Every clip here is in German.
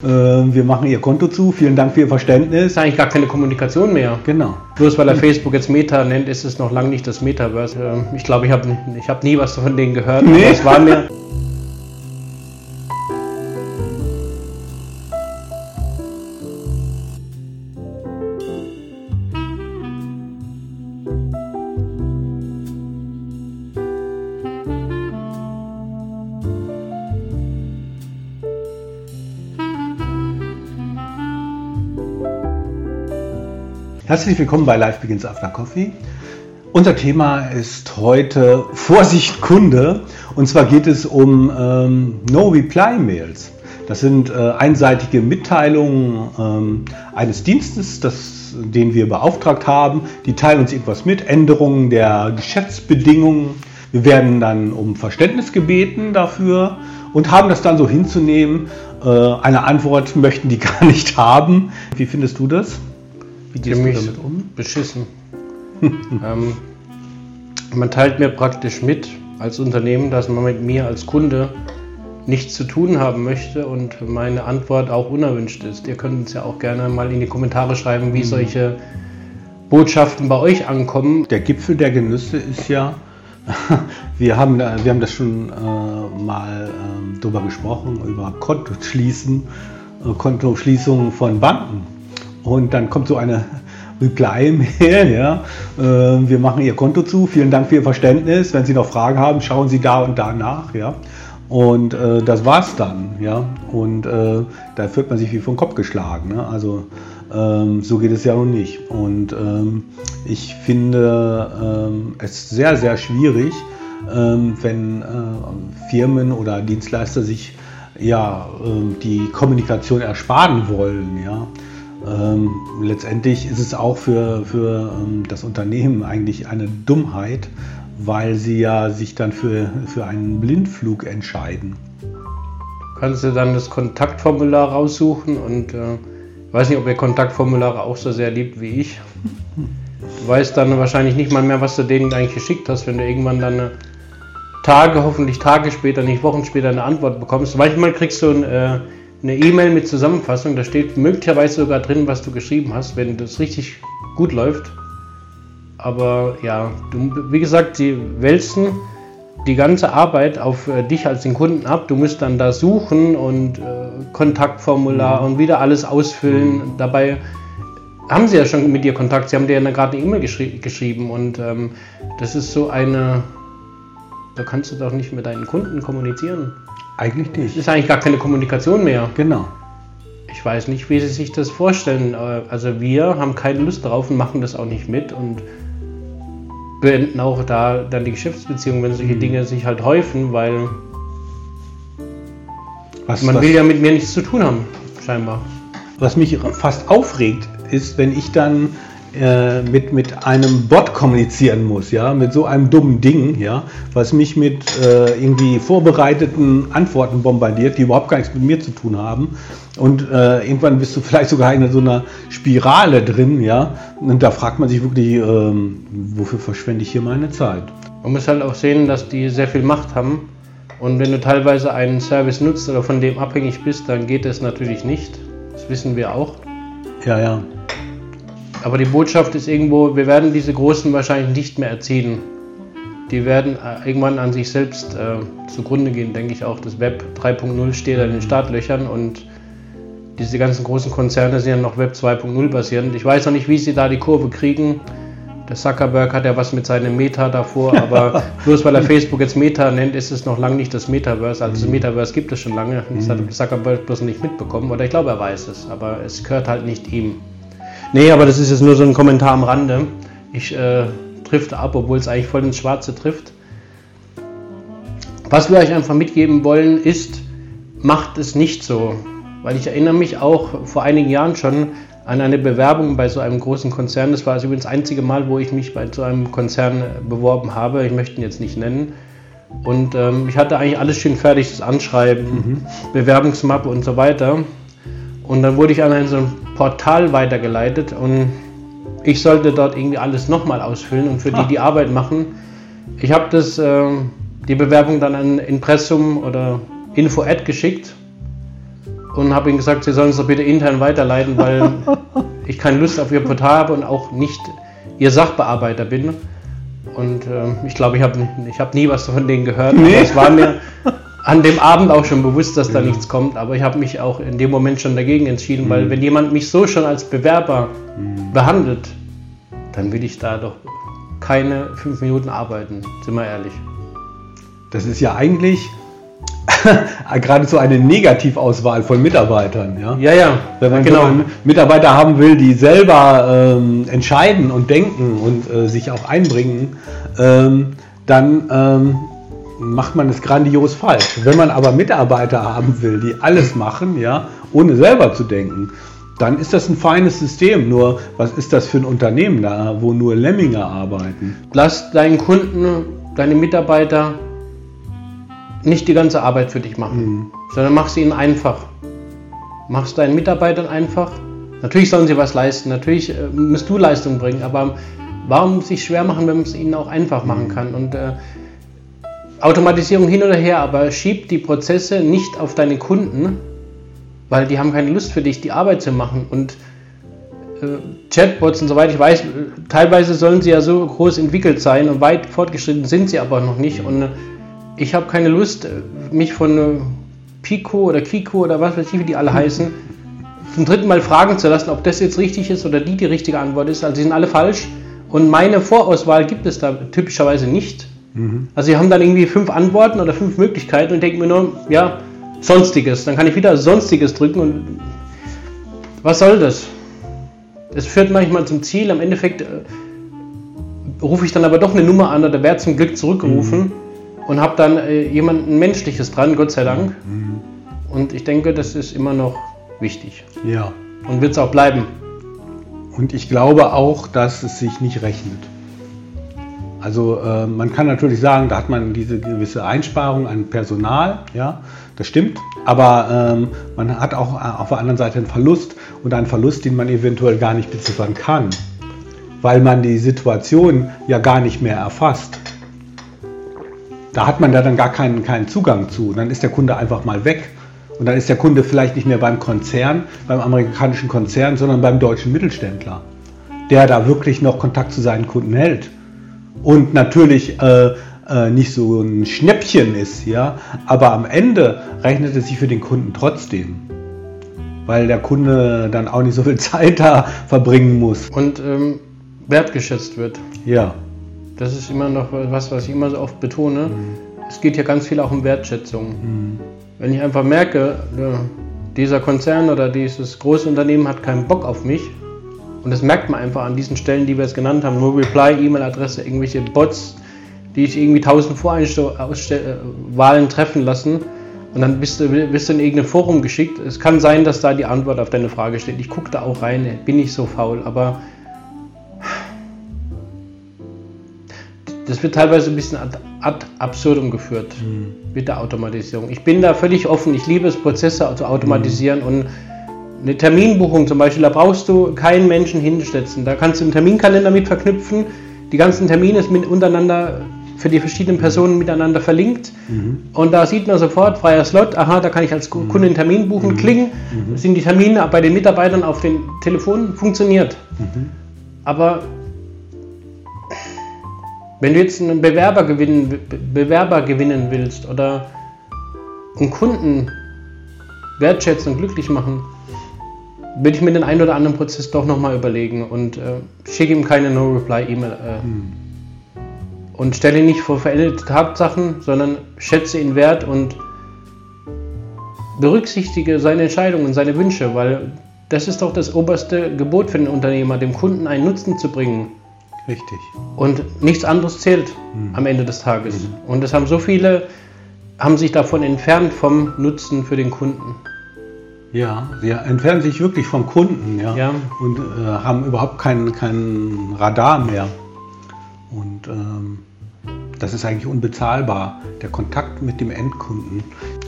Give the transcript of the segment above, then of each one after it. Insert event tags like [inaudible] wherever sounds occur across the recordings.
Äh, wir machen Ihr Konto zu. Vielen Dank für Ihr Verständnis. ist eigentlich gar keine Kommunikation mehr. Genau. Bloß weil er Facebook jetzt Meta nennt, ist es noch lange nicht das Metaverse. Ähm, Ich glaube, ich habe ich hab nie was von denen gehört. Nee. Es war mir. [laughs] Herzlich willkommen bei Life Begins After Coffee. Unser Thema ist heute Vorsicht Kunde. Und zwar geht es um ähm, No-Reply-Mails. Das sind äh, einseitige Mitteilungen ähm, eines Dienstes, das, den wir beauftragt haben. Die teilen uns irgendwas mit, Änderungen der Geschäftsbedingungen. Wir werden dann um Verständnis gebeten dafür und haben das dann so hinzunehmen. Äh, eine Antwort möchten die [laughs] gar nicht haben. Wie findest du das? Wie gehst du damit um? beschissen. [laughs] ähm, man teilt mir praktisch mit als Unternehmen, dass man mit mir als Kunde nichts zu tun haben möchte und meine Antwort auch unerwünscht ist. Ihr könnt uns ja auch gerne mal in die Kommentare schreiben, Mhm. wie solche Botschaften bei euch ankommen. Der Gipfel der Genüsse ist ja, [laughs] wir haben, wir haben das schon äh, mal ähm, drüber gesprochen, über Kontoschließen, äh, Kontoschließungen von Banken. Und dann kommt so eine Reply-Mail, ja, äh, wir machen Ihr Konto zu, vielen Dank für Ihr Verständnis, wenn Sie noch Fragen haben, schauen Sie da und da nach, ja. Und äh, das war's dann, ja. Und äh, da fühlt man sich wie vom Kopf geschlagen. Ne? Also ähm, so geht es ja nun nicht. Und ähm, ich finde ähm, es sehr, sehr schwierig, ähm, wenn äh, Firmen oder Dienstleister sich ja ähm, die Kommunikation ersparen wollen, ja. Ähm, letztendlich ist es auch für, für ähm, das Unternehmen eigentlich eine Dummheit, weil sie ja sich dann für, für einen Blindflug entscheiden. kannst du dann das Kontaktformular raussuchen und äh, ich weiß nicht, ob ihr Kontaktformulare auch so sehr liebt wie ich. Du weißt dann wahrscheinlich nicht mal mehr, was du denen eigentlich geschickt hast, wenn du irgendwann dann äh, Tage, hoffentlich Tage später, nicht Wochen später eine Antwort bekommst. Manchmal kriegst du ein, äh, eine E-Mail mit Zusammenfassung, da steht möglicherweise sogar drin, was du geschrieben hast, wenn das richtig gut läuft. Aber ja, du, wie gesagt, sie wälzen die ganze Arbeit auf äh, dich als den Kunden ab. Du musst dann da suchen und äh, Kontaktformular und wieder alles ausfüllen. Dabei haben sie ja schon mit dir Kontakt. Sie haben dir ja gerade eine E-Mail geschri geschrieben und ähm, das ist so eine. Da kannst du doch nicht mit deinen Kunden kommunizieren. Eigentlich Es nicht. ist eigentlich gar keine Kommunikation mehr. Genau. Ich weiß nicht, wie sie sich das vorstellen. Äh, Also wir haben keine Lust darauf und machen das auch nicht mit und beenden auch da dann die Geschäftsbeziehung, wenn solche Dinge sich halt häufen, weil Was, man will ja mit mir nichts zu tun haben, scheinbar. was mich fast aufregt, ist, wenn ich dann äh, mit, mit einem Bot kommunizieren muss, ja, mit so einem dummen Ding, ja, was mich mit äh, irgendwie vorbereiteten Antworten bombardiert, die überhaupt gar nichts mit mir zu tun haben. Und äh, irgendwann bist du [laughs] vielleicht sogar in so einer Spirale drin, ja. Und da fragt man sich wirklich, ähm, wofür verschwende ich hier meine Zeit? Man muss halt auch sehen, dass die sehr viel Macht haben. Und wenn du teilweise einen Service nutzt oder von dem abhängig bist, dann geht es natürlich nicht. Das wissen wir auch. Ja, ja. Aber die Botschaft ist irgendwo, wir werden diese Großen wahrscheinlich nicht mehr erziehen. Die werden äh, irgendwann an sich selbst äh, zugrunde gehen, denke ich auch. Das Web 3.0 steht an den Startlöchern und diese ganzen großen Konzerne sind ja noch Web 2.0 basierend. Ich weiß noch nicht, wie sie da die Kurve kriegen. Der Zuckerberg hat ja was mit seinem Meta davor, aber [laughs] bloß weil er Facebook jetzt Meta nennt, ist es noch lange nicht das Metaverse. Also das Metaverse gibt es schon lange. Das hat Zuckerberg bloß nicht mitbekommen. Oder ich glaube, er weiß es, aber es gehört halt nicht ihm. Nee, aber das ist jetzt nur so ein Kommentar am Rande. Ich äh, trifft ab, obwohl es eigentlich voll ins Schwarze trifft. Was wir euch einfach mitgeben wollen, ist, macht es nicht so. Weil ich erinnere mich auch vor einigen Jahren schon an eine Bewerbung bei so einem großen Konzern. Das war also übrigens das einzige Mal, wo ich mich bei so einem Konzern beworben habe. Ich möchte ihn jetzt nicht nennen. Und ähm, ich hatte eigentlich alles schön fertig, das Anschreiben, Bewerbungsmappe und so weiter. Und dann wurde ich an ein so ein Portal weitergeleitet und ich sollte dort irgendwie alles nochmal ausfüllen und für die Ah. die Arbeit machen. Ich habe das, ähm, die Bewerbung dann an Impressum oder Info-Ad geschickt und habe ihnen gesagt, sie sollen es doch bitte intern weiterleiten, weil [laughs] ich keine Lust auf ihr Portal habe und auch nicht ihr Sachbearbeiter bin. Und äh, ich glaube, ich habe ich hab nie was von denen gehört. Nee. Aber es war mir [laughs] an dem Abend auch schon bewusst, dass da nichts kommt. Aber ich habe mich auch in dem Moment schon dagegen entschieden, weil wenn jemand mich so schon als Bewerber behandelt, dann will ich da doch keine fünf Minuten arbeiten, sind wir ehrlich. Das ist ja eigentlich [laughs] geradezu eine Negativauswahl von Mitarbeitern. Ja? Ja, ja, Wenn man genau. Mitarbeiter haben will, die selber ähm, entscheiden und denken und äh, sich auch einbringen, ähm, dann ähm, macht man es grandios falsch. Wenn man aber Mitarbeiter haben will, die alles machen, ja, ohne selber zu denken, dann ist das ein feines System. Nur, was ist das für ein Unternehmen da, wo nur Lemminge arbeiten? Lass deinen Kunden, deine Mitarbeiter nicht die ganze Arbeit für dich machen, sondern mach sie ihnen einfach. Mach es deinen Mitarbeitern einfach. Natürlich sollen sie was leisten, natürlich äh, musst du Leistung bringen, aber warum sich schwer machen, wenn man es ihnen auch einfach machen kann? Und äh, Automatisierung hin oder her, aber schieb die Prozesse nicht auf deine Kunden, weil die haben keine Lust für dich, die Arbeit zu machen. Und äh, Chatbots und soweit ich weiß, teilweise sollen sie ja so groß entwickelt sein und weit fortgeschritten sind sie aber noch nicht. Und äh, ich habe keine Lust, äh, mich von äh, Pico oder Kiko oder was weiß ich, wie die alle heißen, zum dritten Mal fragen zu lassen, ob das jetzt richtig ist oder die die richtige Antwort ist. Also die sind alle falsch. Und meine Vorauswahl gibt es da typischerweise nicht. Also sie haben dann irgendwie fünf Antworten oder fünf Möglichkeiten und denken mir nur, ja, Sonstiges. Dann kann ich wieder Sonstiges drücken und was soll das? Das führt manchmal zum Ziel. Am Endeffekt äh, rufe ich dann aber doch eine Nummer an oder werde zum Glück zurückgerufen und habe dann äh, jemanden Menschliches dran, Gott sei Dank. Und ich denke, das ist immer noch wichtig Ja. und wird es auch bleiben. Und ich glaube auch, dass es sich nicht rechnet. Also äh, man kann natürlich sagen, da hat man diese gewisse Einsparung an Personal, ja, das stimmt. Aber ähm, man hat auch äh, auf der anderen Seite einen Verlust und einen Verlust, den man eventuell gar nicht beziffern kann, weil man die Situation ja gar nicht mehr erfasst. Da hat man da dann gar keinen, keinen Zugang zu. Dann ist der Kunde einfach mal weg. Und dann ist der Kunde vielleicht nicht mehr beim Konzern, beim amerikanischen Konzern, sondern beim deutschen Mittelständler, der da wirklich noch Kontakt zu seinen Kunden hält. Und natürlich äh, äh, nicht so ein Schnäppchen ist, ja, aber am Ende rechnet es sich für den Kunden trotzdem. Weil der Kunde dann auch nicht so viel [laughs] Zeit da verbringen muss. Und ähm, wertgeschätzt wird. Ja, Das ist immer noch was, was ich immer so oft betone. Es geht hier ganz viel auch um Wertschätzung. Wenn ich einfach merke, ja, dieser Konzern oder dieses große Unternehmen hat keinen Bock auf mich, und das merkt man einfach an diesen Stellen, die wir jetzt genannt haben, nur Reply, E-Mail-Adresse, irgendwelche Bots, die ich irgendwie tausend Vorwahlen treffen lassen und dann bist du, bist du in irgendein Forum geschickt. Es kann sein, dass da die Antwort auf deine Frage steht. Ich gucke da auch rein, bin nicht so faul, aber das wird teilweise ein bisschen ad, ad absurdum geführt mit der Automatisierung. Ich bin da völlig offen. Ich liebe es, Prozesse zu automatisieren und eine Terminbuchung zum Beispiel, da brauchst du keinen Menschen hinsetzen. Da kannst du einen Terminkalender mit verknüpfen. Die ganzen Termine sind untereinander für die verschiedenen Personen miteinander verlinkt. Und da sieht man sofort, freier Slot, aha, da kann ich als Kunde einen Termin buchen, klicken, sind die Termine bei den Mitarbeitern auf den Telefonen, funktioniert. Aber wenn du jetzt einen Bewerber gewinnen, Be- Bewerber gewinnen willst oder einen Kunden wertschätzen und glücklich machen, würde ich mir den einen oder anderen Prozess doch nochmal überlegen und äh, schicke ihm keine No-Reply-E-Mail äh, und stelle ihn nicht vor veränderte Tatsachen, sondern schätze ihn wert und berücksichtige seine Entscheidungen, seine Wünsche, weil das ist doch das oberste Gebot für den Unternehmer, dem Kunden einen Nutzen zu bringen. richtig. Und nichts anderes zählt am Ende des Tages. Und es haben so viele, haben sich davon entfernt vom Nutzen für den Kunden. Ja, sie entfernen sich wirklich vom Kunden, ja. Ja. Und äh, haben überhaupt kein, kein Radar mehr. Und ähm, das ist eigentlich unbezahlbar, der Kontakt mit dem Endkunden.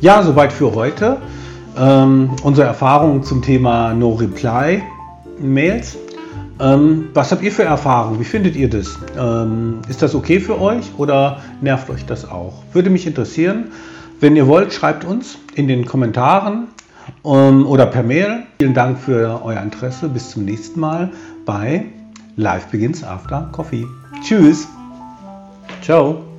Ja, soweit für heute. Ähm, unsere Erfahrungen zum Thema No-Reply-Mails. Ähm, was habt ihr für Erfahrungen? Wie findet ihr das? Ähm, ist das okay für euch oder nervt euch das auch? Würde mich interessieren. Wenn ihr wollt, schreibt uns in den Kommentaren oder per Mail. Vielen Dank für euer Interesse. Bis zum nächsten Mal bei Life Begins After Coffee. Tschüss. Ciao.